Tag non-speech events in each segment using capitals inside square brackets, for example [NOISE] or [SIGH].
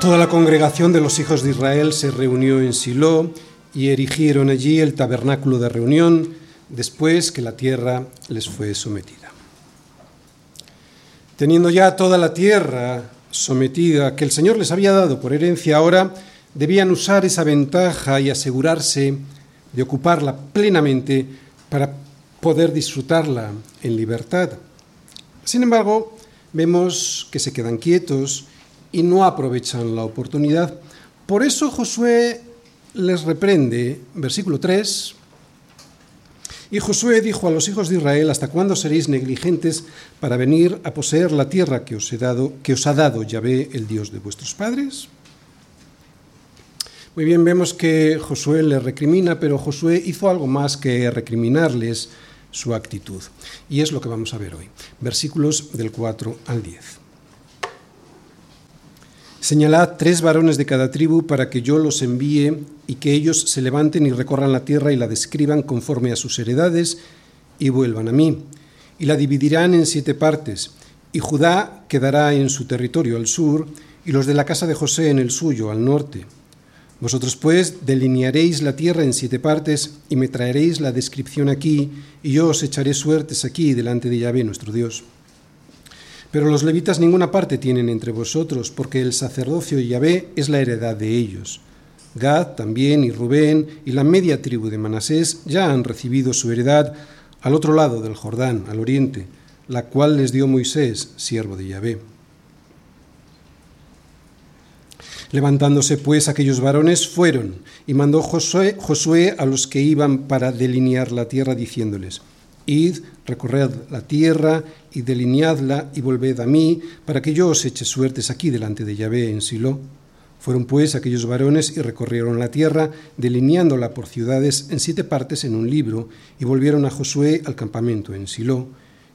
Toda la congregación de los hijos de Israel se reunió en Silo y erigieron allí el tabernáculo de reunión después que la tierra les fue sometida. Teniendo ya toda la tierra sometida que el Señor les había dado por herencia, ahora debían usar esa ventaja y asegurarse de ocuparla plenamente para poder disfrutarla en libertad. Sin embargo, vemos que se quedan quietos y no aprovechan la oportunidad. Por eso Josué les reprende, versículo 3, y Josué dijo a los hijos de Israel, ¿hasta cuándo seréis negligentes para venir a poseer la tierra que os, he dado, que os ha dado Yahvé, el Dios de vuestros padres? Muy bien, vemos que Josué les recrimina, pero Josué hizo algo más que recriminarles su actitud. Y es lo que vamos a ver hoy. Versículos del 4 al 10. Señalad tres varones de cada tribu para que yo los envíe y que ellos se levanten y recorran la tierra y la describan conforme a sus heredades y vuelvan a mí. Y la dividirán en siete partes, y Judá quedará en su territorio al sur, y los de la casa de José en el suyo al norte. Vosotros pues delinearéis la tierra en siete partes, y me traeréis la descripción aquí, y yo os echaré suertes aquí delante de Yahvé nuestro Dios. Pero los levitas ninguna parte tienen entre vosotros, porque el sacerdocio de Yahvé es la heredad de ellos. Gad también y Rubén y la media tribu de Manasés ya han recibido su heredad al otro lado del Jordán, al oriente, la cual les dio Moisés, siervo de Yahvé. Levantándose pues aquellos varones fueron, y mandó Josué, Josué, a los que iban para delinear la tierra, diciéndoles, Id, recorred la tierra y delineadla y volved a mí, para que yo os eche suertes aquí delante de Yahvé en Silo. Fueron pues aquellos varones y recorrieron la tierra, delineándola por ciudades en siete partes en un libro, y volvieron a Josué al campamento en Silo.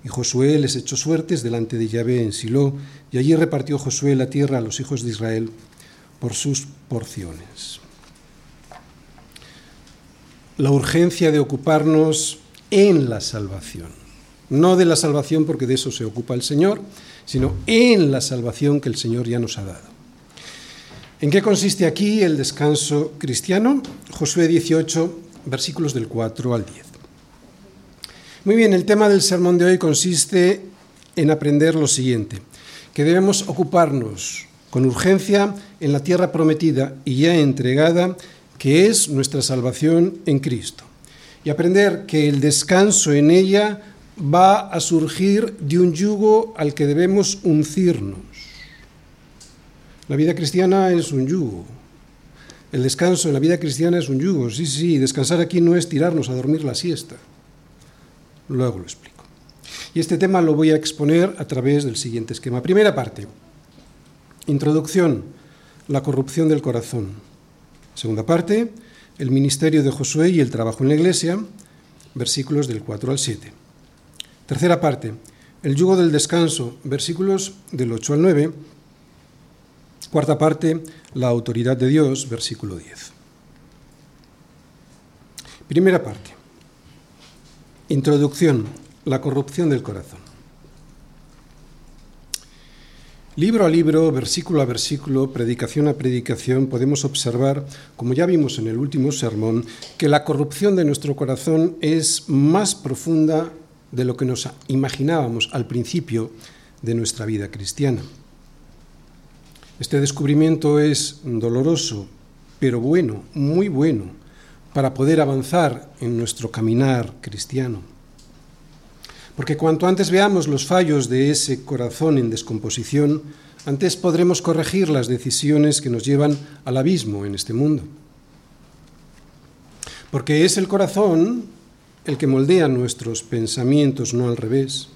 Y Josué les echó suertes delante de Yahvé en Silo, y allí repartió Josué la tierra a los hijos de Israel por sus porciones. La urgencia de ocuparnos en la salvación. No de la salvación porque de eso se ocupa el Señor, sino en la salvación que el Señor ya nos ha dado. ¿En qué consiste aquí el descanso cristiano? Josué 18, versículos del 4 al 10. Muy bien, el tema del sermón de hoy consiste en aprender lo siguiente, que debemos ocuparnos con urgencia en la tierra prometida y ya entregada, que es nuestra salvación en Cristo y aprender que el descanso en ella va a surgir de un yugo al que debemos uncirnos. La vida cristiana es un yugo. El descanso en la vida cristiana es un yugo. Sí, sí, descansar aquí no es tirarnos a dormir la siesta. Luego lo explico. Y este tema lo voy a exponer a través del siguiente esquema. Primera parte. Introducción. La corrupción del corazón. Segunda parte el ministerio de Josué y el trabajo en la iglesia, versículos del 4 al 7. Tercera parte, el yugo del descanso, versículos del 8 al 9. Cuarta parte, la autoridad de Dios, versículo 10. Primera parte, introducción, la corrupción del corazón. Libro a libro, versículo a versículo, predicación a predicación, podemos observar, como ya vimos en el último sermón, que la corrupción de nuestro corazón es más profunda de lo que nos imaginábamos al principio de nuestra vida cristiana. Este descubrimiento es doloroso, pero bueno, muy bueno, para poder avanzar en nuestro caminar cristiano. Porque cuanto antes veamos los fallos de ese corazón en descomposición, antes podremos corregir las decisiones que nos llevan al abismo en este mundo. Porque es el corazón el que moldea nuestros pensamientos, no al revés.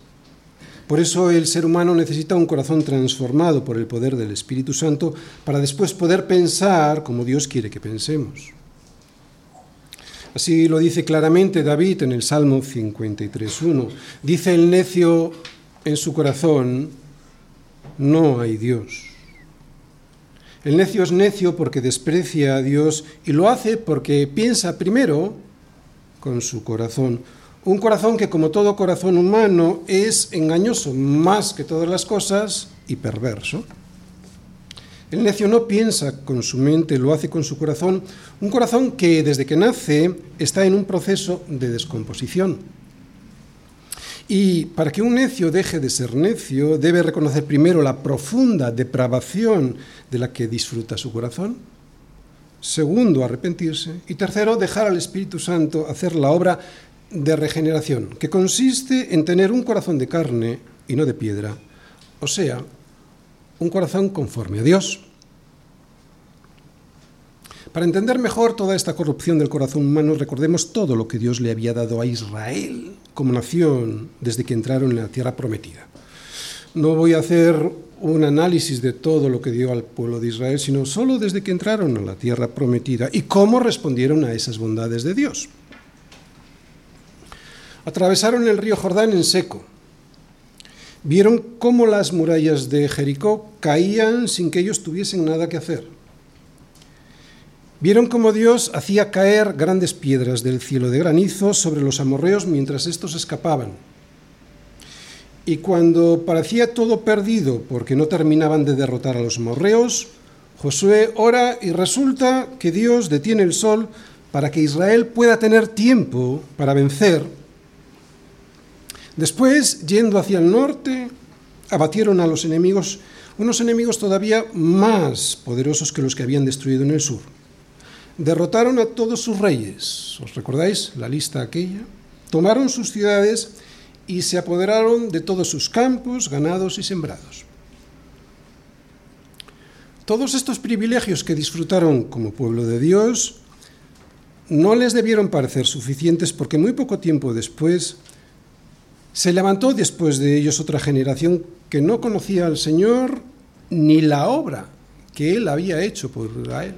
Por eso el ser humano necesita un corazón transformado por el poder del Espíritu Santo para después poder pensar como Dios quiere que pensemos. Así lo dice claramente David en el Salmo 53.1. Dice el necio en su corazón, no hay Dios. El necio es necio porque desprecia a Dios y lo hace porque piensa primero con su corazón. Un corazón que como todo corazón humano es engañoso más que todas las cosas y perverso. El necio no piensa con su mente, lo hace con su corazón, un corazón que desde que nace está en un proceso de descomposición. Y para que un necio deje de ser necio, debe reconocer primero la profunda depravación de la que disfruta su corazón. Segundo, arrepentirse. Y tercero, dejar al Espíritu Santo hacer la obra de regeneración, que consiste en tener un corazón de carne y no de piedra, o sea, un corazón conforme a Dios. Para entender mejor toda esta corrupción del corazón humano, recordemos todo lo que Dios le había dado a Israel como nación desde que entraron en la tierra prometida. No voy a hacer un análisis de todo lo que dio al pueblo de Israel, sino solo desde que entraron a la tierra prometida y cómo respondieron a esas bondades de Dios. Atravesaron el río Jordán en seco, vieron cómo las murallas de Jericó caían sin que ellos tuviesen nada que hacer. Vieron cómo Dios hacía caer grandes piedras del cielo de granizo sobre los amorreos mientras estos escapaban. Y cuando parecía todo perdido porque no terminaban de derrotar a los amorreos, Josué ora y resulta que Dios detiene el sol para que Israel pueda tener tiempo para vencer Después, yendo hacia el norte, abatieron a los enemigos, unos enemigos todavía más poderosos que los que habían destruido en el sur. Derrotaron a todos sus reyes, ¿os recordáis la lista aquella? Tomaron sus ciudades y se apoderaron de todos sus campos, ganados y sembrados. Todos estos privilegios que disfrutaron como pueblo de Dios no les debieron parecer suficientes porque muy poco tiempo después se levantó después de ellos otra generación que no conocía al Señor ni la obra que Él había hecho por Israel.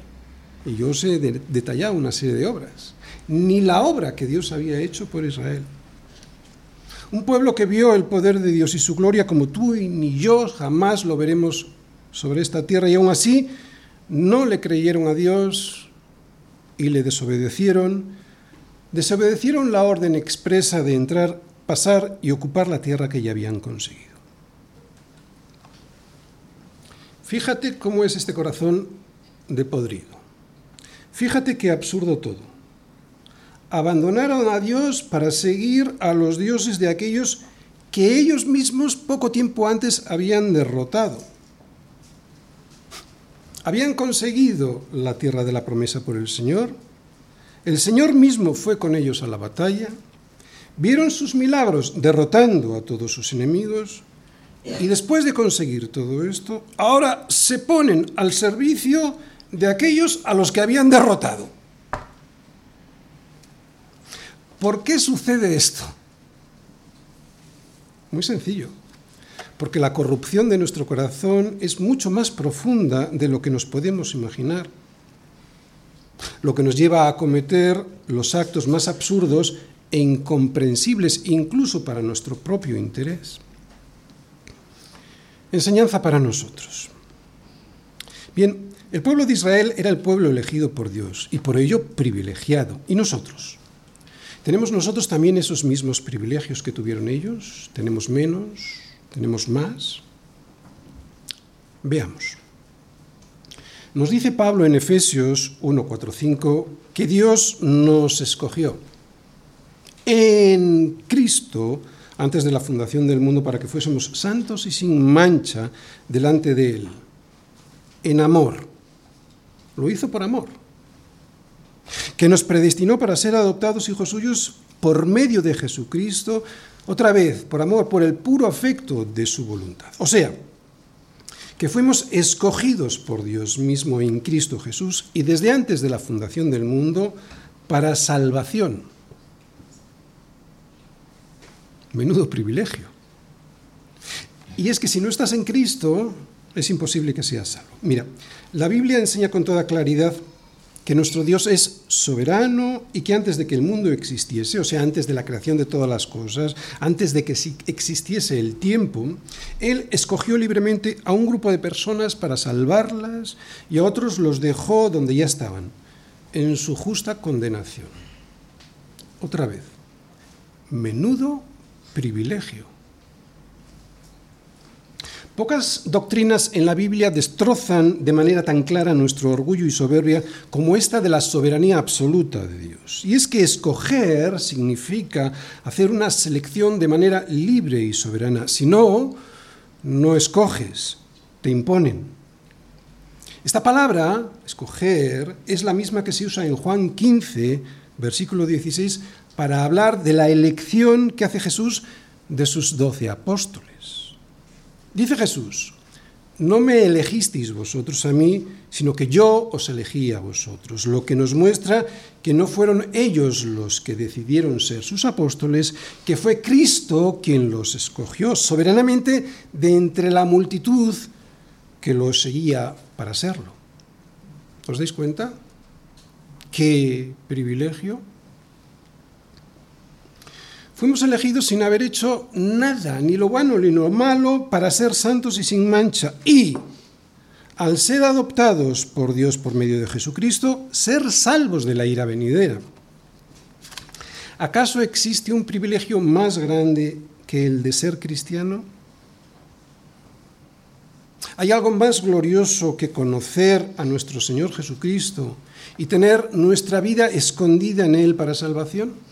Y yo os he detallado una serie de obras. Ni la obra que Dios había hecho por Israel. Un pueblo que vio el poder de Dios y su gloria como tú y ni yo jamás lo veremos sobre esta tierra y aún así no le creyeron a Dios y le desobedecieron. Desobedecieron la orden expresa de entrar pasar y ocupar la tierra que ya habían conseguido. Fíjate cómo es este corazón de podrido. Fíjate qué absurdo todo. Abandonaron a Dios para seguir a los dioses de aquellos que ellos mismos poco tiempo antes habían derrotado. Habían conseguido la tierra de la promesa por el Señor. El Señor mismo fue con ellos a la batalla vieron sus milagros derrotando a todos sus enemigos y después de conseguir todo esto, ahora se ponen al servicio de aquellos a los que habían derrotado. ¿Por qué sucede esto? Muy sencillo, porque la corrupción de nuestro corazón es mucho más profunda de lo que nos podemos imaginar, lo que nos lleva a cometer los actos más absurdos e incomprensibles incluso para nuestro propio interés. Enseñanza para nosotros. Bien, el pueblo de Israel era el pueblo elegido por Dios y por ello privilegiado. ¿Y nosotros? ¿Tenemos nosotros también esos mismos privilegios que tuvieron ellos? ¿Tenemos menos? ¿Tenemos más? Veamos. Nos dice Pablo en Efesios 1, 5 que Dios nos escogió en Cristo antes de la fundación del mundo para que fuésemos santos y sin mancha delante de Él, en amor. Lo hizo por amor. Que nos predestinó para ser adoptados hijos suyos por medio de Jesucristo, otra vez, por amor, por el puro afecto de su voluntad. O sea, que fuimos escogidos por Dios mismo en Cristo Jesús y desde antes de la fundación del mundo para salvación Menudo privilegio. Y es que si no estás en Cristo, es imposible que seas salvo. Mira, la Biblia enseña con toda claridad que nuestro Dios es soberano y que antes de que el mundo existiese, o sea, antes de la creación de todas las cosas, antes de que existiese el tiempo, Él escogió libremente a un grupo de personas para salvarlas y a otros los dejó donde ya estaban, en su justa condenación. Otra vez, menudo privilegio. Pocas doctrinas en la Biblia destrozan de manera tan clara nuestro orgullo y soberbia como esta de la soberanía absoluta de Dios. Y es que escoger significa hacer una selección de manera libre y soberana. Si no, no escoges, te imponen. Esta palabra, escoger, es la misma que se usa en Juan 15, versículo 16, para hablar de la elección que hace Jesús de sus doce apóstoles. Dice Jesús, no me elegisteis vosotros a mí, sino que yo os elegí a vosotros, lo que nos muestra que no fueron ellos los que decidieron ser sus apóstoles, que fue Cristo quien los escogió soberanamente de entre la multitud que los seguía para serlo. ¿Os dais cuenta? ¿Qué privilegio? Fuimos elegidos sin haber hecho nada, ni lo bueno ni lo malo, para ser santos y sin mancha. Y, al ser adoptados por Dios por medio de Jesucristo, ser salvos de la ira venidera. ¿Acaso existe un privilegio más grande que el de ser cristiano? ¿Hay algo más glorioso que conocer a nuestro Señor Jesucristo y tener nuestra vida escondida en Él para salvación?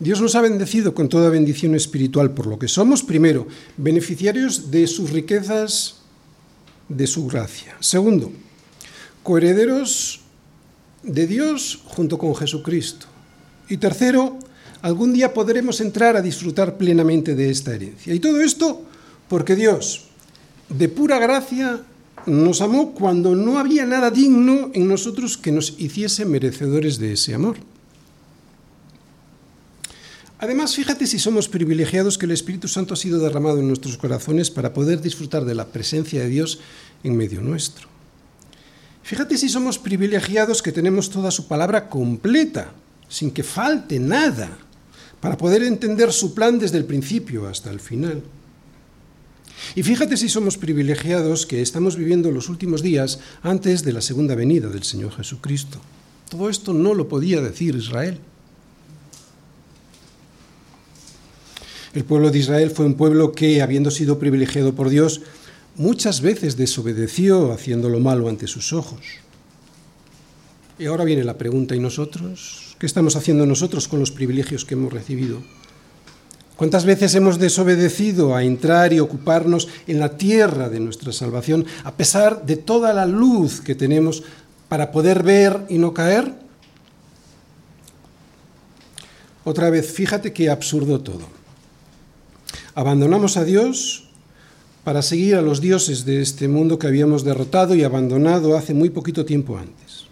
Dios nos ha bendecido con toda bendición espiritual, por lo que somos, primero, beneficiarios de sus riquezas, de su gracia. Segundo, coherederos de Dios junto con Jesucristo. Y tercero, algún día podremos entrar a disfrutar plenamente de esta herencia. Y todo esto porque Dios, de pura gracia, nos amó cuando no había nada digno en nosotros que nos hiciese merecedores de ese amor. Además, fíjate si somos privilegiados que el Espíritu Santo ha sido derramado en nuestros corazones para poder disfrutar de la presencia de Dios en medio nuestro. Fíjate si somos privilegiados que tenemos toda su palabra completa, sin que falte nada, para poder entender su plan desde el principio hasta el final. Y fíjate si somos privilegiados que estamos viviendo los últimos días antes de la segunda venida del Señor Jesucristo. Todo esto no lo podía decir Israel. El pueblo de Israel fue un pueblo que, habiendo sido privilegiado por Dios, muchas veces desobedeció haciendo lo malo ante sus ojos. Y ahora viene la pregunta, ¿y nosotros? ¿Qué estamos haciendo nosotros con los privilegios que hemos recibido? ¿Cuántas veces hemos desobedecido a entrar y ocuparnos en la tierra de nuestra salvación, a pesar de toda la luz que tenemos para poder ver y no caer? Otra vez, fíjate qué absurdo todo. Abandonamos a Dios para seguir a los dioses de este mundo que habíamos derrotado y abandonado hace muy poquito tiempo antes.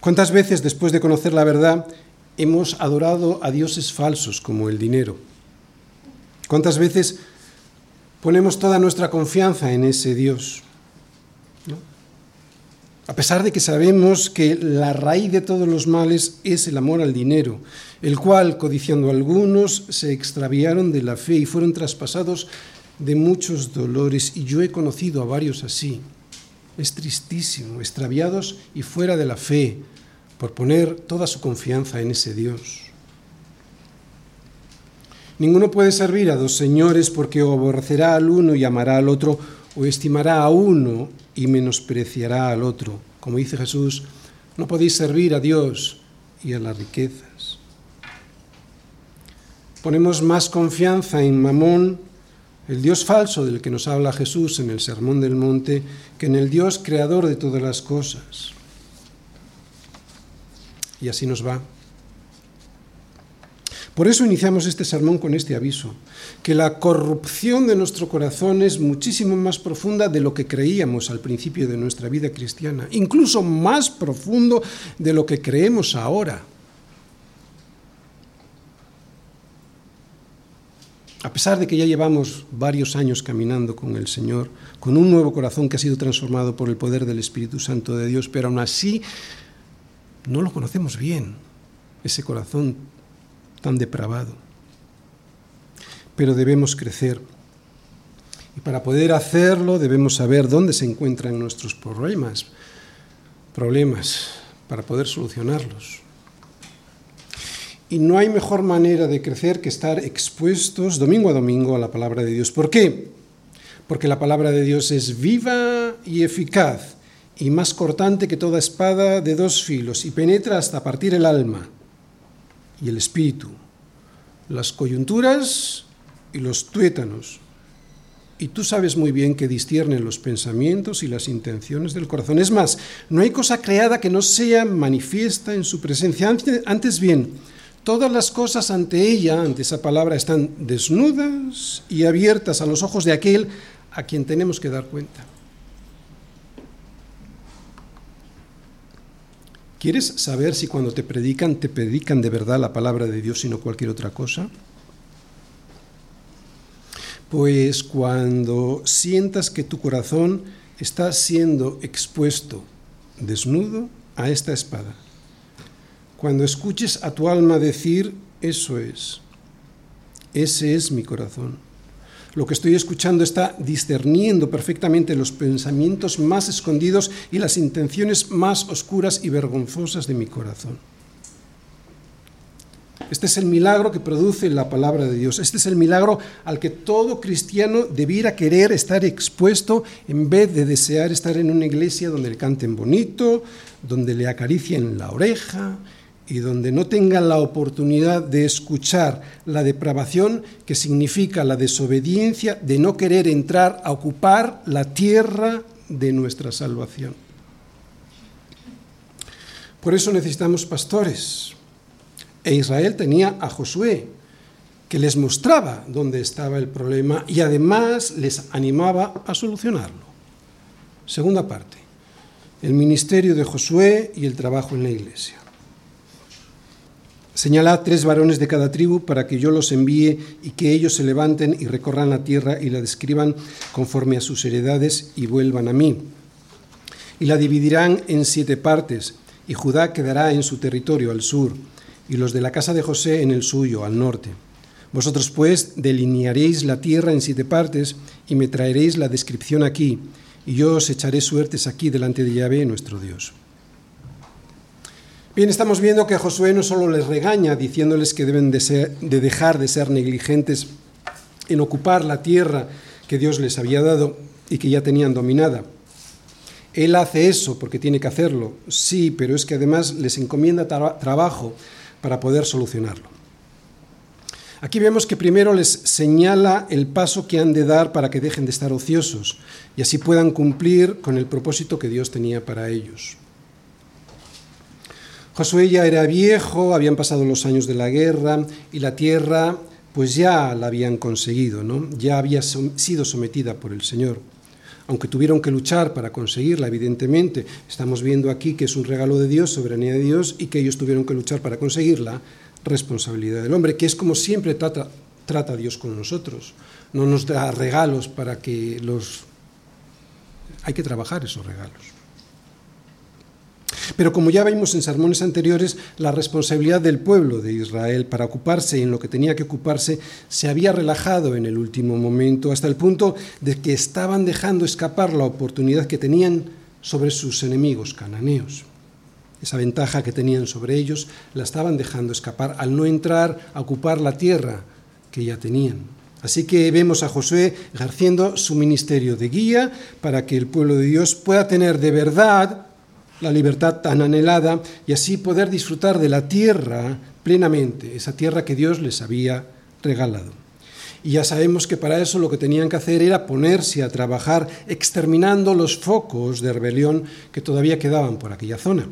¿Cuántas veces después de conocer la verdad hemos adorado a dioses falsos como el dinero? ¿Cuántas veces ponemos toda nuestra confianza en ese Dios? A pesar de que sabemos que la raíz de todos los males es el amor al dinero, el cual, codiciando algunos, se extraviaron de la fe y fueron traspasados de muchos dolores, y yo he conocido a varios así. Es tristísimo, extraviados y fuera de la fe, por poner toda su confianza en ese Dios. Ninguno puede servir a dos señores porque aborrecerá al uno y amará al otro, o estimará a uno y menospreciará al otro. Como dice Jesús, no podéis servir a Dios y a las riquezas. Ponemos más confianza en Mamón, el Dios falso del que nos habla Jesús en el Sermón del Monte, que en el Dios creador de todas las cosas. Y así nos va. Por eso iniciamos este sermón con este aviso, que la corrupción de nuestro corazón es muchísimo más profunda de lo que creíamos al principio de nuestra vida cristiana, incluso más profundo de lo que creemos ahora. A pesar de que ya llevamos varios años caminando con el Señor, con un nuevo corazón que ha sido transformado por el poder del Espíritu Santo de Dios, pero aún así no lo conocemos bien, ese corazón tan depravado. Pero debemos crecer. Y para poder hacerlo debemos saber dónde se encuentran nuestros problemas, problemas, para poder solucionarlos. Y no hay mejor manera de crecer que estar expuestos domingo a domingo a la palabra de Dios. ¿Por qué? Porque la palabra de Dios es viva y eficaz y más cortante que toda espada de dos filos y penetra hasta partir el alma y el espíritu, las coyunturas y los tuétanos. Y tú sabes muy bien que disciernen los pensamientos y las intenciones del corazón. Es más, no hay cosa creada que no sea manifiesta en su presencia. Antes bien, todas las cosas ante ella, ante esa palabra, están desnudas y abiertas a los ojos de aquel a quien tenemos que dar cuenta. ¿Quieres saber si cuando te predican te predican de verdad la palabra de Dios y no cualquier otra cosa? Pues cuando sientas que tu corazón está siendo expuesto desnudo a esta espada, cuando escuches a tu alma decir, eso es, ese es mi corazón, lo que estoy escuchando está discerniendo perfectamente los pensamientos más escondidos y las intenciones más oscuras y vergonzosas de mi corazón. Este es el milagro que produce la palabra de Dios. Este es el milagro al que todo cristiano debiera querer estar expuesto en vez de desear estar en una iglesia donde le canten bonito, donde le acaricien la oreja, y donde no tengan la oportunidad de escuchar la depravación que significa la desobediencia de no querer entrar a ocupar la tierra de nuestra salvación. Por eso necesitamos pastores. E Israel tenía a Josué, que les mostraba dónde estaba el problema y además les animaba a solucionarlo. Segunda parte, el ministerio de Josué y el trabajo en la iglesia. Señalad tres varones de cada tribu para que yo los envíe y que ellos se levanten y recorran la tierra y la describan conforme a sus heredades y vuelvan a mí. Y la dividirán en siete partes, y Judá quedará en su territorio al sur, y los de la casa de José en el suyo al norte. Vosotros pues delinearéis la tierra en siete partes y me traeréis la descripción aquí, y yo os echaré suertes aquí delante de Yahvé nuestro Dios. Bien, estamos viendo que Josué no solo les regaña diciéndoles que deben de, de dejar de ser negligentes en ocupar la tierra que Dios les había dado y que ya tenían dominada. Él hace eso porque tiene que hacerlo, sí, pero es que además les encomienda trabajo para poder solucionarlo. Aquí vemos que primero les señala el paso que han de dar para que dejen de estar ociosos y así puedan cumplir con el propósito que Dios tenía para ellos. Josué ya era viejo, habían pasado los años de la guerra y la tierra pues ya la habían conseguido, ¿no? ya había sido sometida por el Señor. Aunque tuvieron que luchar para conseguirla, evidentemente, estamos viendo aquí que es un regalo de Dios, soberanía de Dios, y que ellos tuvieron que luchar para conseguirla, responsabilidad del hombre, que es como siempre trata, trata Dios con nosotros. No nos da regalos para que los... Hay que trabajar esos regalos. Pero como ya vimos en sermones anteriores, la responsabilidad del pueblo de Israel para ocuparse en lo que tenía que ocuparse se había relajado en el último momento, hasta el punto de que estaban dejando escapar la oportunidad que tenían sobre sus enemigos cananeos. Esa ventaja que tenían sobre ellos la estaban dejando escapar al no entrar a ocupar la tierra que ya tenían. Así que vemos a Josué ejerciendo su ministerio de guía para que el pueblo de Dios pueda tener de verdad la libertad tan anhelada y así poder disfrutar de la tierra plenamente, esa tierra que Dios les había regalado. Y ya sabemos que para eso lo que tenían que hacer era ponerse a trabajar exterminando los focos de rebelión que todavía quedaban por aquella zona.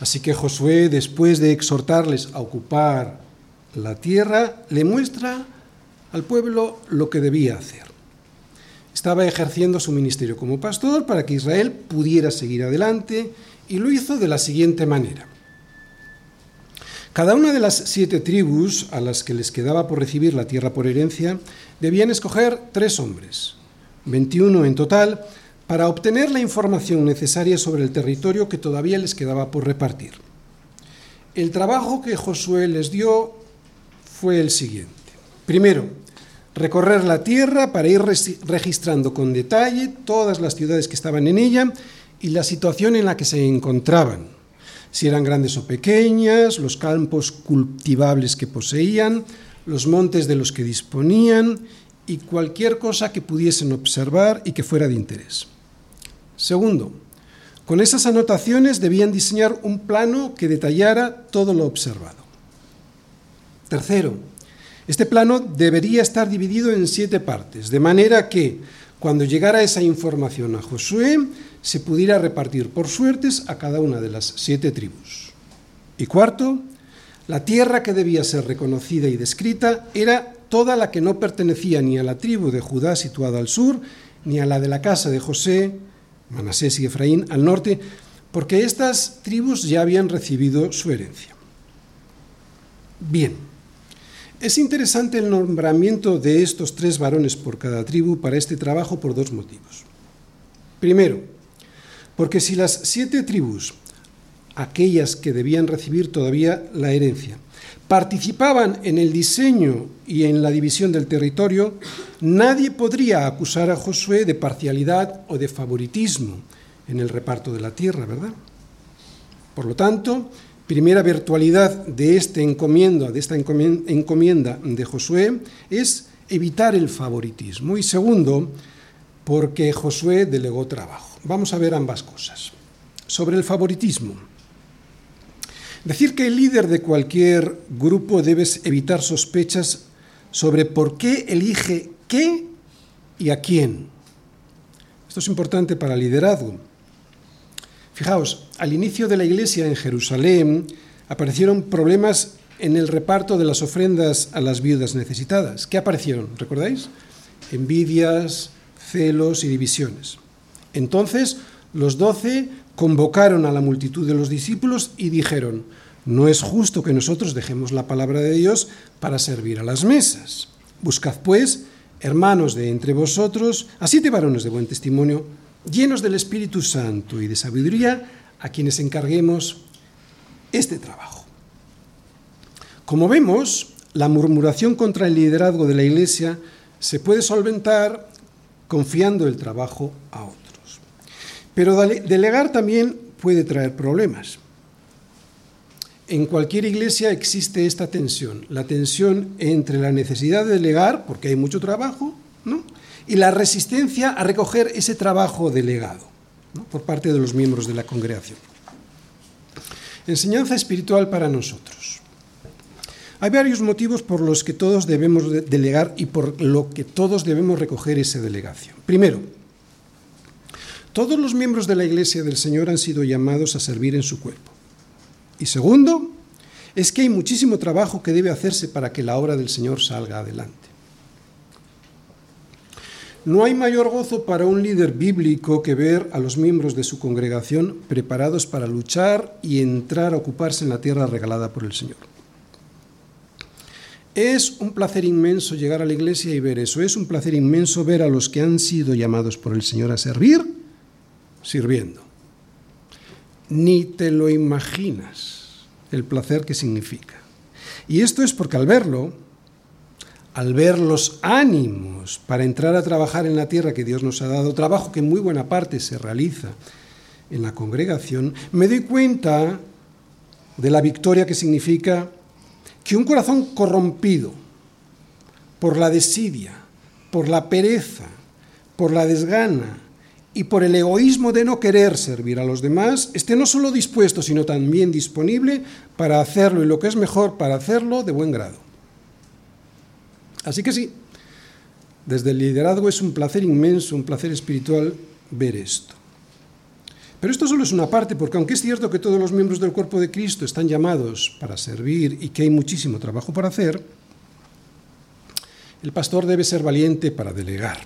Así que Josué, después de exhortarles a ocupar la tierra, le muestra al pueblo lo que debía hacer estaba ejerciendo su ministerio como pastor para que Israel pudiera seguir adelante y lo hizo de la siguiente manera. Cada una de las siete tribus a las que les quedaba por recibir la tierra por herencia debían escoger tres hombres, 21 en total, para obtener la información necesaria sobre el territorio que todavía les quedaba por repartir. El trabajo que Josué les dio fue el siguiente. Primero, recorrer la tierra para ir registrando con detalle todas las ciudades que estaban en ella y la situación en la que se encontraban. si eran grandes o pequeñas, los campos cultivables que poseían, los montes de los que disponían y cualquier cosa que pudiesen observar y que fuera de interés. Segundo, con esas anotaciones debían diseñar un plano que detallara todo lo observado. Tercero, este plano debería estar dividido en siete partes, de manera que cuando llegara esa información a Josué, se pudiera repartir por suertes a cada una de las siete tribus. Y cuarto, la tierra que debía ser reconocida y descrita era toda la que no pertenecía ni a la tribu de Judá situada al sur, ni a la de la casa de José, Manasés y Efraín al norte, porque estas tribus ya habían recibido su herencia. Bien, es interesante el nombramiento de estos tres varones por cada tribu para este trabajo por dos motivos. Primero, porque si las siete tribus, aquellas que debían recibir todavía la herencia, participaban en el diseño y en la división del territorio, nadie podría acusar a Josué de parcialidad o de favoritismo en el reparto de la tierra, ¿verdad? Por lo tanto, primera virtualidad de, este encomienda, de esta encomienda de Josué es evitar el favoritismo y segundo, porque Josué delegó trabajo. Vamos a ver ambas cosas. Sobre el favoritismo. Decir que el líder de cualquier grupo debe evitar sospechas sobre por qué elige qué y a quién. Esto es importante para el liderazgo. Fijaos, al inicio de la iglesia en Jerusalén aparecieron problemas en el reparto de las ofrendas a las viudas necesitadas. ¿Qué aparecieron? ¿Recordáis? Envidias, celos y divisiones. Entonces, los doce convocaron a la multitud de los discípulos y dijeron, no es justo que nosotros dejemos la palabra de Dios para servir a las mesas. Buscad, pues, hermanos de entre vosotros, a siete varones de buen testimonio, llenos del Espíritu Santo y de sabiduría, a quienes encarguemos este trabajo. Como vemos, la murmuración contra el liderazgo de la Iglesia se puede solventar confiando el trabajo a otros. Pero delegar también puede traer problemas. En cualquier iglesia existe esta tensión, la tensión entre la necesidad de delegar, porque hay mucho trabajo, y la resistencia a recoger ese trabajo delegado por parte de los miembros de la congregación. Enseñanza espiritual para nosotros. Hay varios motivos por los que todos debemos delegar y por lo que todos debemos recoger esa delegación. Primero, todos los miembros de la Iglesia del Señor han sido llamados a servir en su cuerpo. Y segundo, es que hay muchísimo trabajo que debe hacerse para que la obra del Señor salga adelante. No hay mayor gozo para un líder bíblico que ver a los miembros de su congregación preparados para luchar y entrar a ocuparse en la tierra regalada por el Señor. Es un placer inmenso llegar a la iglesia y ver eso. Es un placer inmenso ver a los que han sido llamados por el Señor a servir sirviendo. Ni te lo imaginas el placer que significa. Y esto es porque al verlo, al ver los ánimos para entrar a trabajar en la tierra que Dios nos ha dado, trabajo que en muy buena parte se realiza en la congregación, me doy cuenta de la victoria que significa que un corazón corrompido por la desidia, por la pereza, por la desgana, y por el egoísmo de no querer servir a los demás, esté no solo dispuesto, sino también disponible para hacerlo y lo que es mejor, para hacerlo de buen grado. Así que sí, desde el liderazgo es un placer inmenso, un placer espiritual ver esto. Pero esto solo es una parte, porque aunque es cierto que todos los miembros del cuerpo de Cristo están llamados para servir y que hay muchísimo trabajo para hacer, el pastor debe ser valiente para delegar.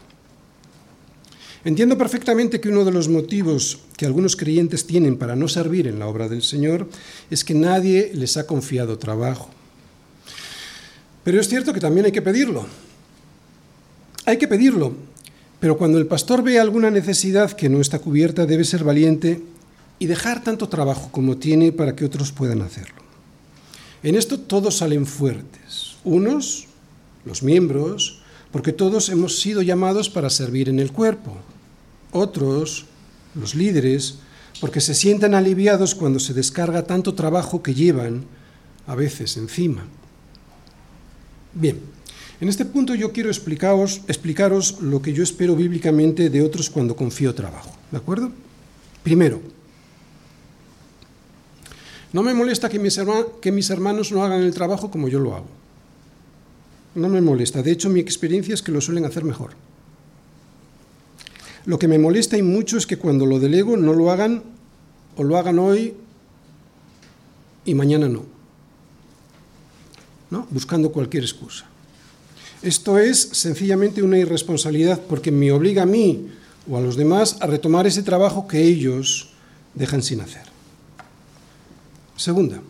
Entiendo perfectamente que uno de los motivos que algunos creyentes tienen para no servir en la obra del Señor es que nadie les ha confiado trabajo. Pero es cierto que también hay que pedirlo. Hay que pedirlo. Pero cuando el pastor ve alguna necesidad que no está cubierta, debe ser valiente y dejar tanto trabajo como tiene para que otros puedan hacerlo. En esto todos salen fuertes. Unos, los miembros, porque todos hemos sido llamados para servir en el cuerpo. Otros, los líderes, porque se sientan aliviados cuando se descarga tanto trabajo que llevan a veces encima. Bien, en este punto yo quiero explicaros, lo que yo espero bíblicamente de otros cuando confío trabajo. ¿De acuerdo? Primero, no me molesta que mis, que mis hermanos no hagan el trabajo como yo lo hago. No me molesta. De hecho, mi experiencia es que lo suelen hacer mejor. Lo que me molesta y mucho es que cuando lo delego no lo hagan o lo hagan hoy y mañana no. ¿No? Buscando cualquier excusa. Esto es sencillamente una irresponsabilidad porque me obliga a mí o a los demás a retomar ese trabajo que ellos dejan sin hacer. Segunda,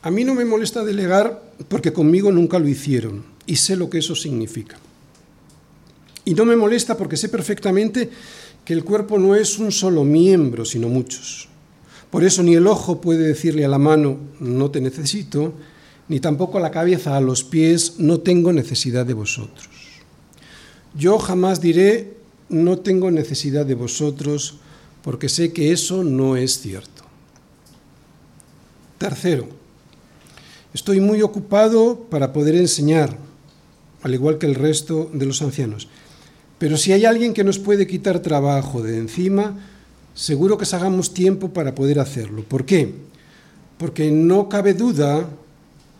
a mí no me molesta delegar porque conmigo nunca lo hicieron y sé lo que eso significa. Y no me molesta porque sé perfectamente que el cuerpo no es un solo miembro, sino muchos. Por eso ni el ojo puede decirle a la mano, no te necesito, ni tampoco la cabeza, a los pies, no tengo necesidad de vosotros. Yo jamás diré, no tengo necesidad de vosotros, porque sé que eso no es cierto. Tercero, estoy muy ocupado para poder enseñar, al igual que el resto de los ancianos. Pero si hay alguien que nos puede quitar trabajo de encima, seguro que hagamos tiempo para poder hacerlo. ¿Por qué? Porque no cabe duda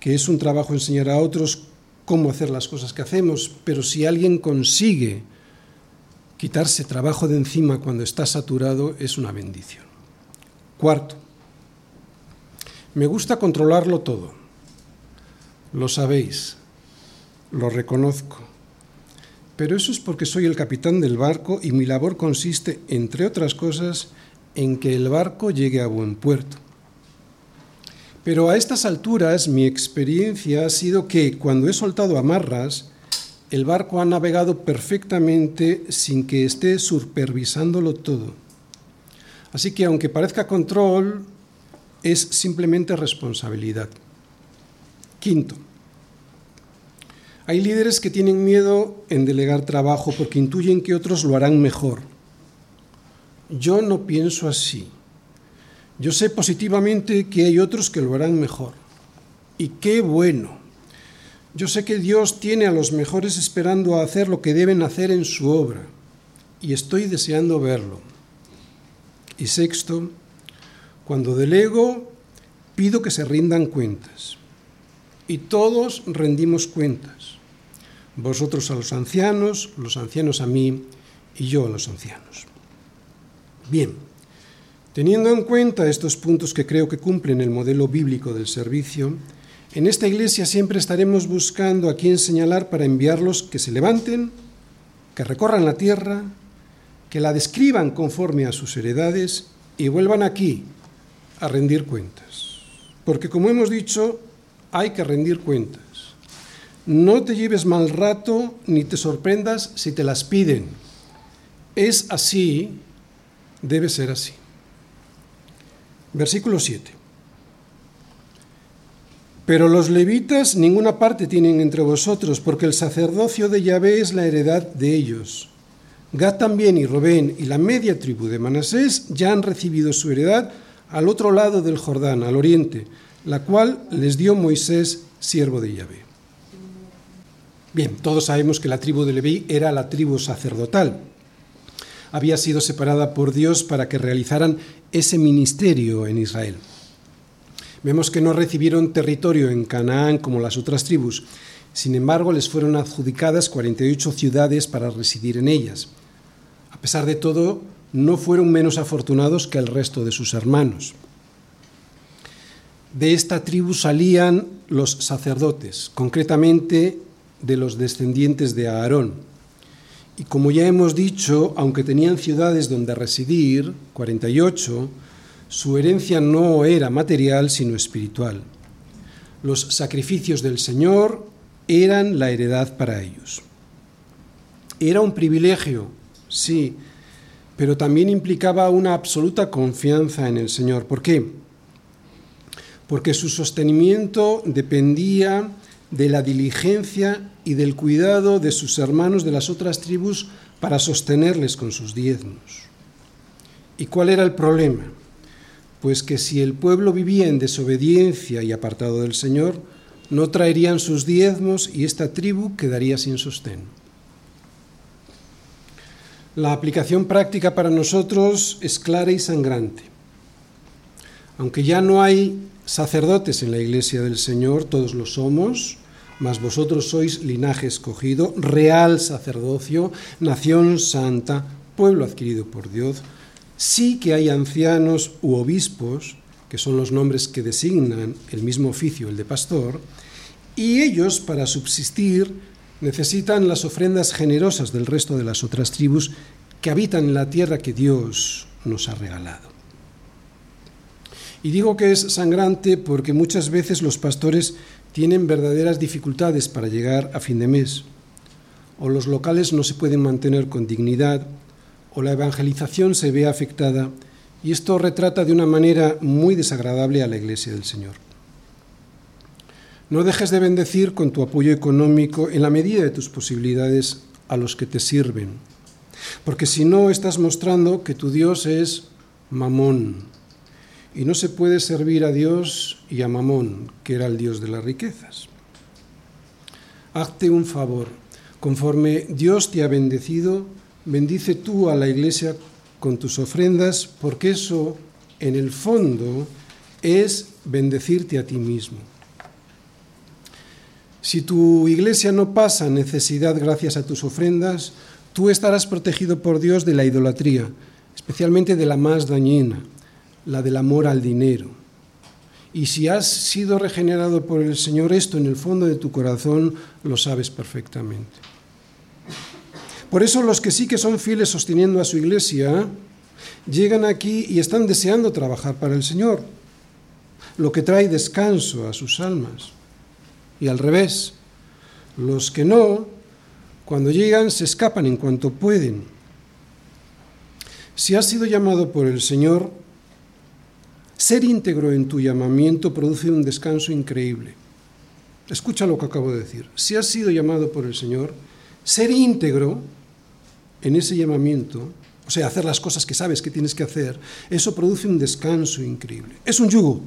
que es un trabajo enseñar a otros cómo hacer las cosas que hacemos, pero si alguien consigue quitarse trabajo de encima cuando está saturado, es una bendición. Cuarto, me gusta controlarlo todo. Lo sabéis, lo reconozco. Pero eso es porque soy el capitán del barco y mi labor consiste, entre otras cosas, en que el barco llegue a buen puerto. Pero a estas alturas mi experiencia ha sido que cuando he soltado amarras, el barco ha navegado perfectamente sin que esté supervisándolo todo. Así que aunque parezca control, es simplemente responsabilidad. Quinto, hay líderes que tienen miedo en delegar trabajo porque intuyen que otros lo harán mejor. Yo no pienso así. Yo sé positivamente que hay otros que lo harán mejor. Y qué bueno. Yo sé que Dios tiene a los mejores esperando a hacer lo que deben hacer en su obra. Y estoy deseando verlo. Y sexto, cuando delego, pido que se rindan cuentas. Y todos rendimos cuentas. Vosotros a los ancianos, los ancianos a mí y yo a los ancianos. Bien. Teniendo en cuenta estos puntos que creo que cumplen el modelo bíblico del servicio, en esta iglesia siempre estaremos buscando a quién señalar para enviarlos que se levanten, que recorran la tierra, que la describan conforme a sus heredades y vuelvan aquí a rendir cuentas. Porque como hemos dicho, hay que rendir cuentas. No te lleves mal rato ni te sorprendas si te las piden. Es así, debe ser así. Versículo 7. Pero los levitas ninguna parte tienen entre vosotros, porque el sacerdocio de Yahvé es la heredad de ellos. Gad también y Robén y la media tribu de Manasés ya han recibido su heredad al otro lado del Jordán, al oriente, la cual les dio Moisés, siervo de Yahvé. Bien, todos sabemos que la tribu de Leví era la tribu sacerdotal. Había sido separada por Dios para que realizaran ese ministerio en Israel. Vemos que no recibieron territorio en Canaán como las otras tribus, sin embargo les fueron adjudicadas 48 ciudades para residir en ellas. A pesar de todo, no fueron menos afortunados que el resto de sus hermanos. De esta tribu salían los sacerdotes, concretamente de los descendientes de Aarón. Y como ya hemos dicho, aunque tenían ciudades donde residir, 48, su herencia no era material sino espiritual. Los sacrificios del Señor eran la heredad para ellos. Era un privilegio, sí, pero también implicaba una absoluta confianza en el Señor. ¿Por qué? Porque su sostenimiento dependía de la diligencia y del cuidado de sus hermanos de las otras tribus para sostenerles con sus diezmos. ¿Y cuál era el problema? Pues que si el pueblo vivía en desobediencia y apartado del Señor, no traerían sus diezmos y esta tribu quedaría sin sostén. La aplicación práctica para nosotros es clara y sangrante. Aunque ya no hay sacerdotes en la iglesia del Señor, todos lo somos, mas vosotros sois linaje escogido, real sacerdocio, nación santa, pueblo adquirido por Dios, sí que hay ancianos u obispos, que son los nombres que designan el mismo oficio, el de pastor, y ellos, para subsistir, necesitan las ofrendas generosas del resto de las otras tribus que habitan en la tierra que Dios nos ha regalado. Y digo que es sangrante porque muchas veces los pastores tienen verdaderas dificultades para llegar a fin de mes, o los locales no se pueden mantener con dignidad, o la evangelización se ve afectada, y esto retrata de una manera muy desagradable a la Iglesia del Señor. No dejes de bendecir con tu apoyo económico en la medida de tus posibilidades a los que te sirven, porque si no estás mostrando que tu Dios es mamón, y no se puede servir a Dios y a Mamón, que era el Dios de las riquezas. Hazte un favor, conforme Dios te ha bendecido, bendice tú a la iglesia con tus ofrendas, porque eso, en el fondo, es bendecirte a ti mismo. Si tu iglesia no pasa necesidad gracias a tus ofrendas, tú estarás protegido por Dios de la idolatría, especialmente de la más dañina, la del amor al dinero. Y si has sido regenerado por el Señor, esto en el fondo de tu corazón lo sabes perfectamente. Por eso los que sí que son fieles sosteniendo a su iglesia, llegan aquí y están deseando trabajar para el Señor, lo que trae descanso a sus almas. Y al revés, los que no, cuando llegan se escapan en cuanto pueden. Si has sido llamado por el Señor, ser íntegro en tu llamamiento produce un descanso increíble. Escucha lo que acabo de decir. Si has sido llamado por el Señor, ser íntegro en ese llamamiento, o sea, hacer las cosas que sabes que tienes que hacer, eso produce un descanso increíble. Es un yugo,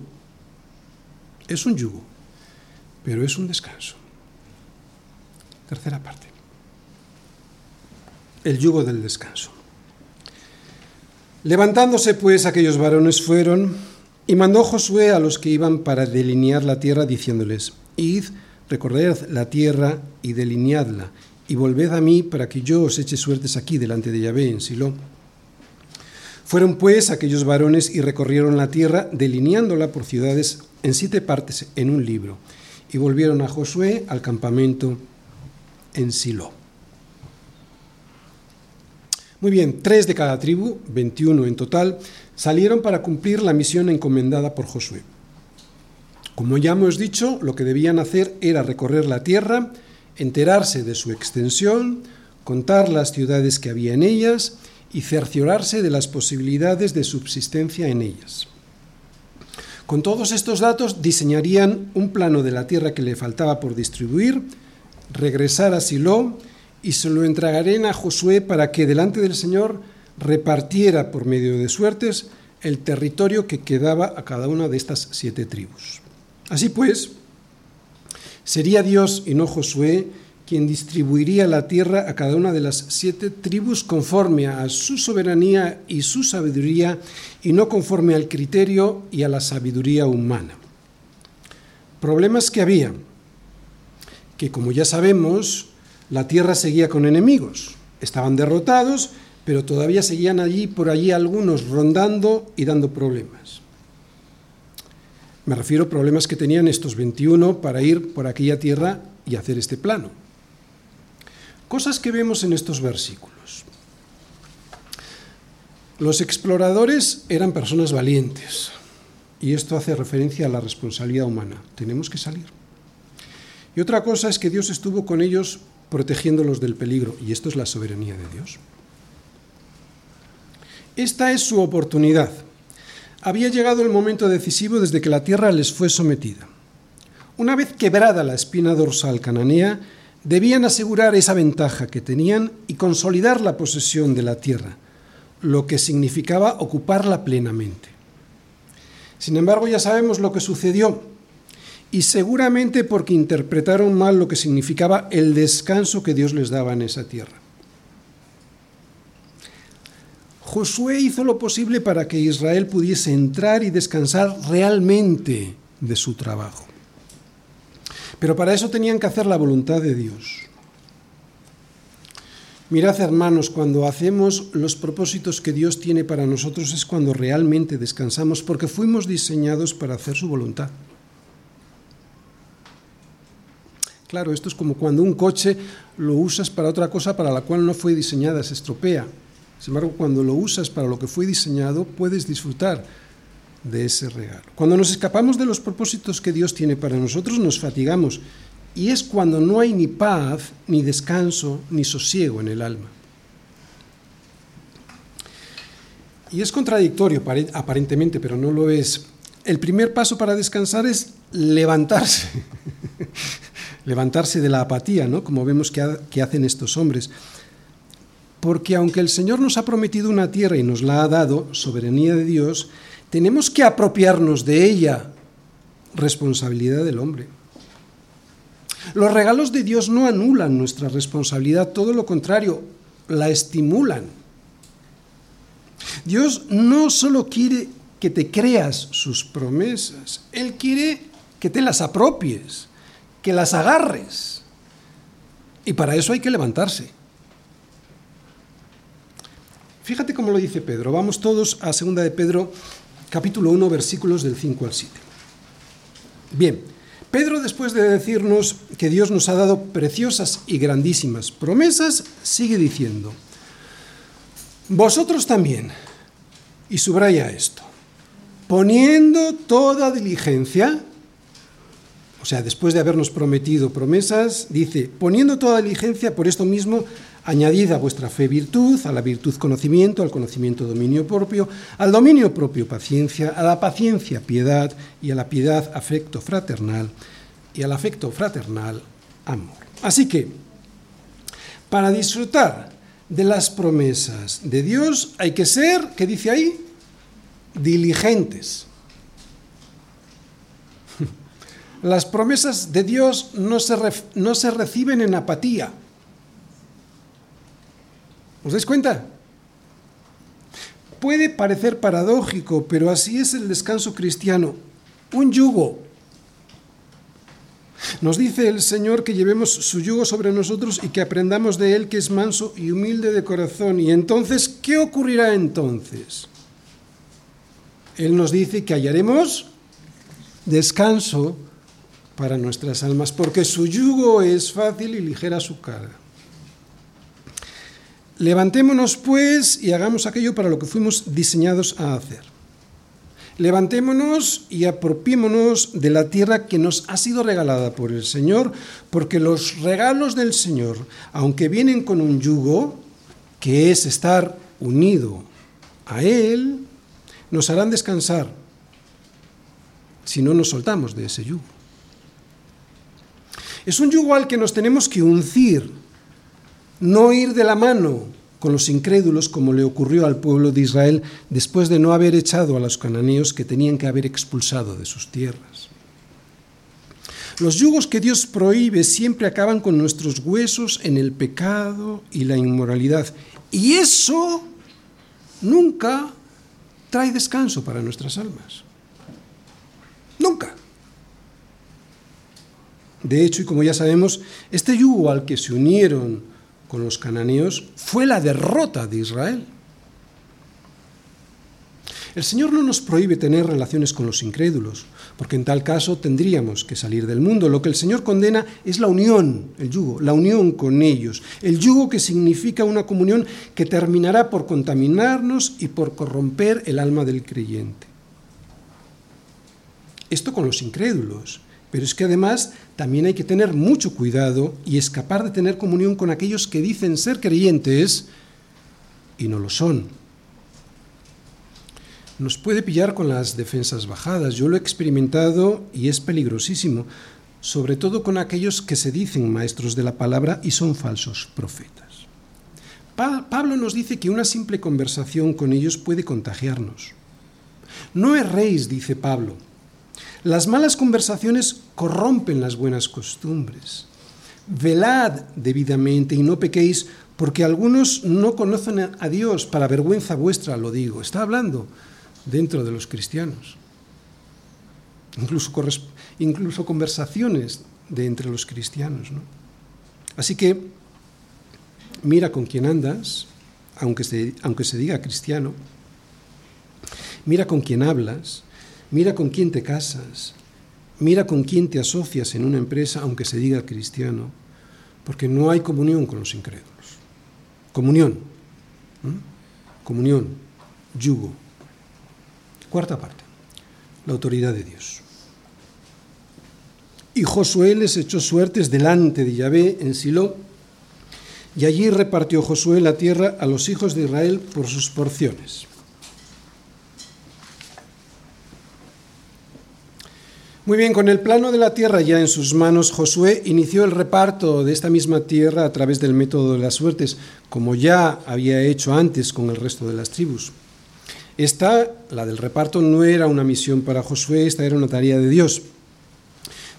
es un yugo, pero es un descanso. Tercera parte. El yugo del descanso. Levantándose pues aquellos varones fueron y mandó Josué a los que iban para delinear la tierra, diciéndoles, Id, recorred la tierra y delineadla, y volved a mí para que yo os eche suertes aquí delante de Yahvé en Silo. Fueron pues aquellos varones y recorrieron la tierra, delineándola por ciudades en siete partes en un libro, y volvieron a Josué al campamento en Silo. Muy bien, tres de cada tribu, 21 en total, salieron para cumplir la misión encomendada por Josué. Como ya hemos dicho, lo que debían hacer era recorrer la tierra, enterarse de su extensión, contar las ciudades que había en ellas y cerciorarse de las posibilidades de subsistencia en ellas. Con todos estos datos diseñarían un plano de la tierra que le faltaba por distribuir, regresar a Silo y se lo entregarían a Josué para que delante del Señor repartiera por medio de suertes el territorio que quedaba a cada una de estas siete tribus. Así pues, sería Dios y no Josué quien distribuiría la tierra a cada una de las siete tribus conforme a su soberanía y su sabiduría y no conforme al criterio y a la sabiduría humana. Problemas que había, que como ya sabemos, la tierra seguía con enemigos, estaban derrotados pero todavía seguían allí por allí algunos rondando y dando problemas. Me refiero a problemas que tenían estos 21 para ir por aquella tierra y hacer este plano. Cosas que vemos en estos versículos. Los exploradores eran personas valientes y esto hace referencia a la responsabilidad humana. Tenemos que salir. Y otra cosa es que Dios estuvo con ellos protegiéndolos del peligro y esto es la soberanía de Dios. Esta es su oportunidad. Había llegado el momento decisivo desde que la tierra les fue sometida. Una vez quebrada la espina dorsal cananea, debían asegurar esa ventaja que tenían y consolidar la posesión de la tierra, lo que significaba ocuparla plenamente. Sin embargo, ya sabemos lo que sucedió, y seguramente porque interpretaron mal lo que significaba el descanso que Dios les daba en esa tierra. Josué hizo lo posible para que Israel pudiese entrar y descansar realmente de su trabajo. Pero para eso tenían que hacer la voluntad de Dios. Mirad, hermanos, cuando hacemos los propósitos que Dios tiene para nosotros es cuando realmente descansamos, porque fuimos diseñados para hacer su voluntad. Claro, esto es como cuando un coche lo usas para otra cosa para la cual no fue diseñada, se estropea. Sin embargo, cuando lo usas para lo que fue diseñado, puedes disfrutar de ese regalo. Cuando nos escapamos de los propósitos que Dios tiene para nosotros, nos fatigamos. Y es cuando no hay ni paz, ni descanso, ni sosiego en el alma. Y es contradictorio aparentemente, pero no lo es. El primer paso para descansar es levantarse. [LAUGHS] levantarse de la apatía, ¿no? Como vemos que, que hacen estos hombres porque aunque el Señor nos ha prometido una tierra y nos la ha dado, soberanía de Dios, tenemos que apropiarnos de ella, responsabilidad del hombre. Los regalos de Dios no anulan nuestra responsabilidad, todo lo contrario, la estimulan. Dios no solo quiere que te creas sus promesas, Él quiere que te las apropies, que las agarres. Y para eso hay que levantarse. Fíjate cómo lo dice Pedro. Vamos todos a 2 de Pedro capítulo 1, versículos del 5 al 7. Bien, Pedro después de decirnos que Dios nos ha dado preciosas y grandísimas promesas, sigue diciendo, vosotros también, y subraya esto, poniendo toda diligencia, o sea, después de habernos prometido promesas, dice, poniendo toda diligencia, por esto mismo, añadid a vuestra fe virtud, a la virtud conocimiento, al conocimiento dominio propio, al dominio propio paciencia, a la paciencia piedad y a la piedad afecto fraternal y al afecto fraternal amor. Así que, para disfrutar de las promesas de Dios hay que ser, ¿qué dice ahí? Diligentes. [LAUGHS] Las promesas de Dios no se, no se reciben en apatía. ¿Os dais cuenta? Puede parecer paradójico, pero así es el descanso cristiano. Un yugo. Nos dice el Señor que llevemos su yugo sobre nosotros y que aprendamos de Él que es manso y humilde de corazón. Y entonces, ¿qué ocurrirá entonces? Él nos dice que hallaremos descanso para nuestras almas, porque su yugo es fácil y ligera su carga. Levantémonos pues y hagamos aquello para lo que fuimos diseñados a hacer. Levantémonos y apropiémonos de la tierra que nos ha sido regalada por el Señor, porque los regalos del Señor, aunque vienen con un yugo, que es estar unido a Él, nos harán descansar si no nos soltamos de ese yugo. Es un yugo al que nos tenemos que uncir, no ir de la mano con los incrédulos como le ocurrió al pueblo de Israel después de no haber echado a los cananeos que tenían que haber expulsado de sus tierras. Los yugos que Dios prohíbe siempre acaban con nuestros huesos en el pecado y la inmoralidad. Y eso nunca trae descanso para nuestras almas. Nunca. De hecho, y como ya sabemos, este yugo al que se unieron con los cananeos fue la derrota de Israel. El Señor no nos prohíbe tener relaciones con los incrédulos, porque en tal caso tendríamos que salir del mundo. Lo que el Señor condena es la unión, el yugo, la unión con ellos. El yugo que significa una comunión que terminará por contaminarnos y por corromper el alma del creyente. Esto con los incrédulos. Pero es que además también hay que tener mucho cuidado y escapar de tener comunión con aquellos que dicen ser creyentes y no lo son. Nos puede pillar con las defensas bajadas. Yo lo he experimentado y es peligrosísimo, sobre todo con aquellos que se dicen maestros de la palabra y son falsos profetas. Pablo nos dice que una simple conversación con ellos puede contagiarnos. No erréis, dice Pablo. Las malas conversaciones corrompen las buenas costumbres. Velad debidamente y no pequéis, porque algunos no conocen a Dios, para vergüenza vuestra lo digo. Está hablando dentro de los cristianos. Incluso, conversaciones de entre los cristianos. ¿no? Así que mira con quién andas, aunque se, aunque se diga cristiano, mira con quién hablas, mira con quién te casas, mira con quién te asocias en una empresa, aunque se diga cristiano, porque no hay comunión con los incrédulos. Comunión, comunión, yugo. Cuarta parte, la autoridad de Dios. Y Josué les echó suertes delante de Yahvé en Silo, y allí repartió Josué la tierra a los hijos de Israel por sus porciones. Muy bien, con el plano de la tierra ya en sus manos, Josué inició el reparto de esta misma tierra a través del método de las suertes, como ya había hecho antes con el resto de las tribus. Esta, la del reparto, no era una misión para Josué, esta era una tarea de Dios.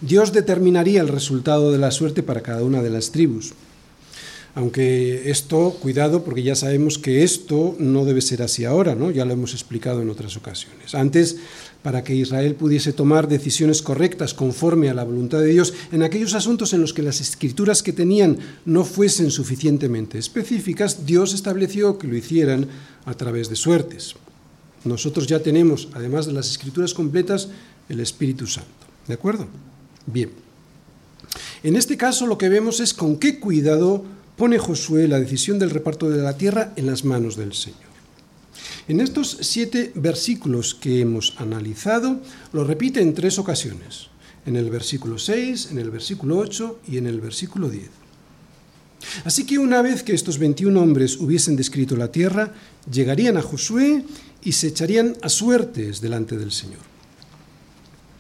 Dios determinaría el resultado de la suerte para cada una de las tribus. Aunque esto, cuidado, porque ya sabemos que esto no debe ser así ahora, ¿no? Ya lo hemos explicado en otras ocasiones. Antes, para que Israel pudiese tomar decisiones correctas conforme a la voluntad de Dios en aquellos asuntos en los que las escrituras que tenían no fuesen suficientemente específicas, Dios estableció que lo hicieran a través de suertes. Nosotros ya tenemos, además de las escrituras completas, el Espíritu Santo. ¿De acuerdo? Bien. En este caso lo que vemos es con qué cuidado pone Josué la decisión del reparto de la tierra en las manos del Señor. En estos siete versículos que hemos analizado, lo repite en tres ocasiones, en el versículo 6, en el versículo 8 y en el versículo 10. Así que una vez que estos 21 hombres hubiesen descrito la tierra, llegarían a Josué y se echarían a suertes delante del Señor.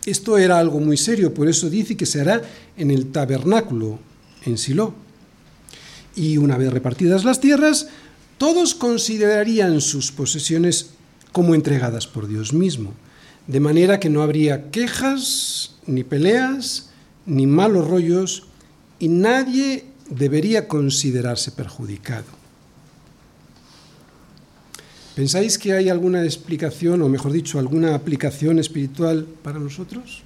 Esto era algo muy serio, por eso dice que se hará en el tabernáculo, en Silo. Y una vez repartidas las tierras, todos considerarían sus posesiones como entregadas por Dios mismo, de manera que no habría quejas, ni peleas, ni malos rollos, y nadie debería considerarse perjudicado. ¿Pensáis que hay alguna explicación, o mejor dicho, alguna aplicación espiritual para nosotros?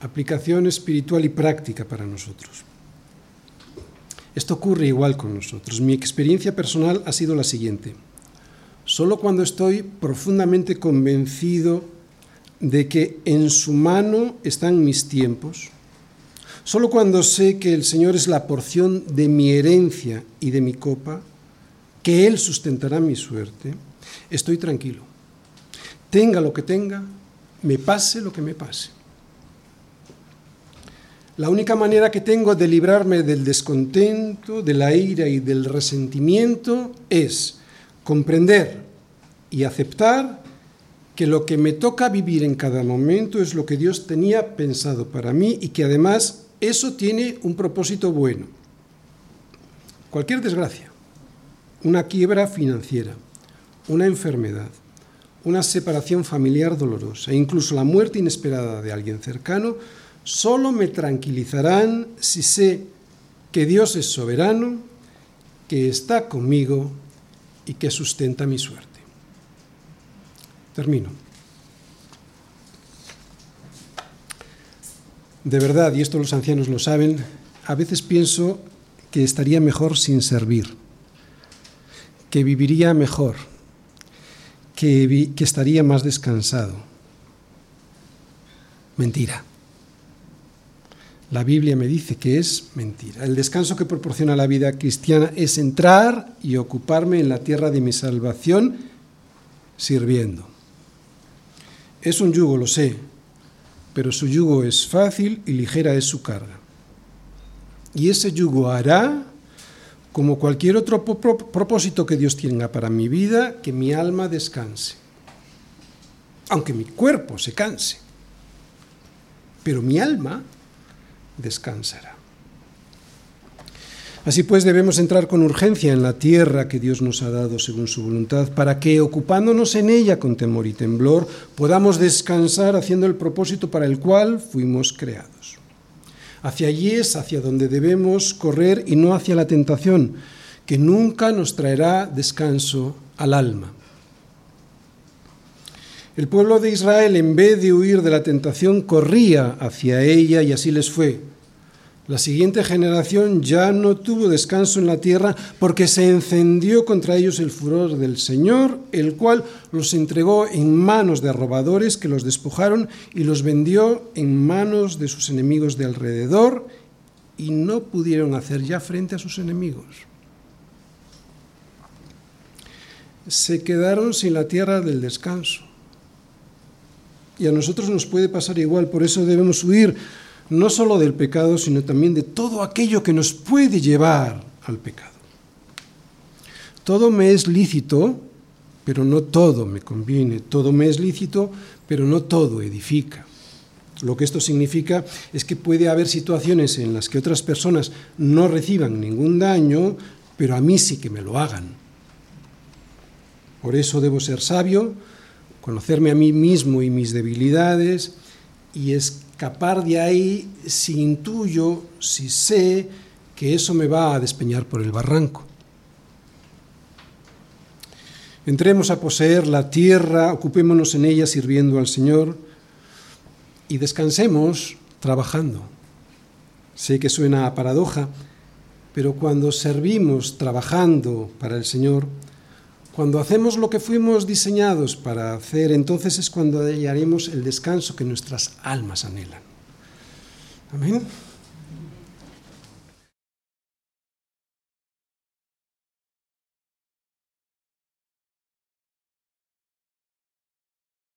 Aplicación espiritual y práctica para nosotros. Esto ocurre igual con nosotros. Mi experiencia personal ha sido la siguiente. Solo cuando estoy profundamente convencido de que en su mano están mis tiempos, solo cuando sé que el Señor es la porción de mi herencia y de mi copa, que Él sustentará mi suerte, estoy tranquilo. Tenga lo que tenga, me pase lo que me pase. La única manera que tengo de librarme del descontento, de la ira y del resentimiento es comprender y aceptar que lo que me toca vivir en cada momento es lo que Dios tenía pensado para mí y que además eso tiene un propósito bueno. Cualquier desgracia, una quiebra financiera, una enfermedad, una separación familiar dolorosa e incluso la muerte inesperada de alguien cercano, solo me tranquilizarán si sé que Dios es soberano, que está conmigo y que sustenta mi suerte. Termino. De verdad, y esto los ancianos lo saben, a veces pienso que estaría mejor sin servir que viviría mejor, que, que estaría más descansado. Mentira. La Biblia me dice que es mentira. El descanso que proporciona la vida cristiana es entrar y ocuparme en la tierra de mi salvación sirviendo. Es un yugo, lo sé, pero su yugo es fácil y ligera es su carga. Y ese yugo hará como cualquier otro propósito que Dios tenga para mi vida, que mi alma descanse. Aunque mi cuerpo se canse, pero mi alma descansará. Así pues, debemos entrar con urgencia en la tierra que Dios nos ha dado según su voluntad, para que, ocupándonos en ella con temor y temblor, podamos descansar haciendo el propósito para el cual fuimos creados. Hacia allí es hacia donde debemos correr y no hacia la tentación, que nunca nos traerá descanso al alma. El pueblo de Israel, en vez de huir de la tentación, corría hacia ella y así les fue. La siguiente generación ya no tuvo descanso en la tierra porque se encendió contra ellos el furor del Señor, el cual los entregó en manos de robadores que los despojaron y los vendió en manos de sus enemigos de alrededor y no pudieron hacer ya frente a sus enemigos. Se quedaron sin la tierra del descanso. Y a nosotros nos puede pasar igual, por eso debemos huir no solo del pecado, sino también de todo aquello que nos puede llevar al pecado. Todo me es lícito, pero no todo me conviene. Todo me es lícito, pero no todo edifica. Lo que esto significa es que puede haber situaciones en las que otras personas no reciban ningún daño, pero a mí sí que me lo hagan. Por eso debo ser sabio, conocerme a mí mismo y mis debilidades y es escapar de ahí si intuyo, si sé que eso me va a despeñar por el barranco. Entremos a poseer la tierra, ocupémonos en ella sirviendo al Señor y descansemos trabajando. Sé que suena a paradoja, pero cuando servimos trabajando para el Señor, cuando hacemos lo que fuimos diseñados para hacer, entonces es cuando hallaremos el descanso que nuestras almas anhelan. Amén.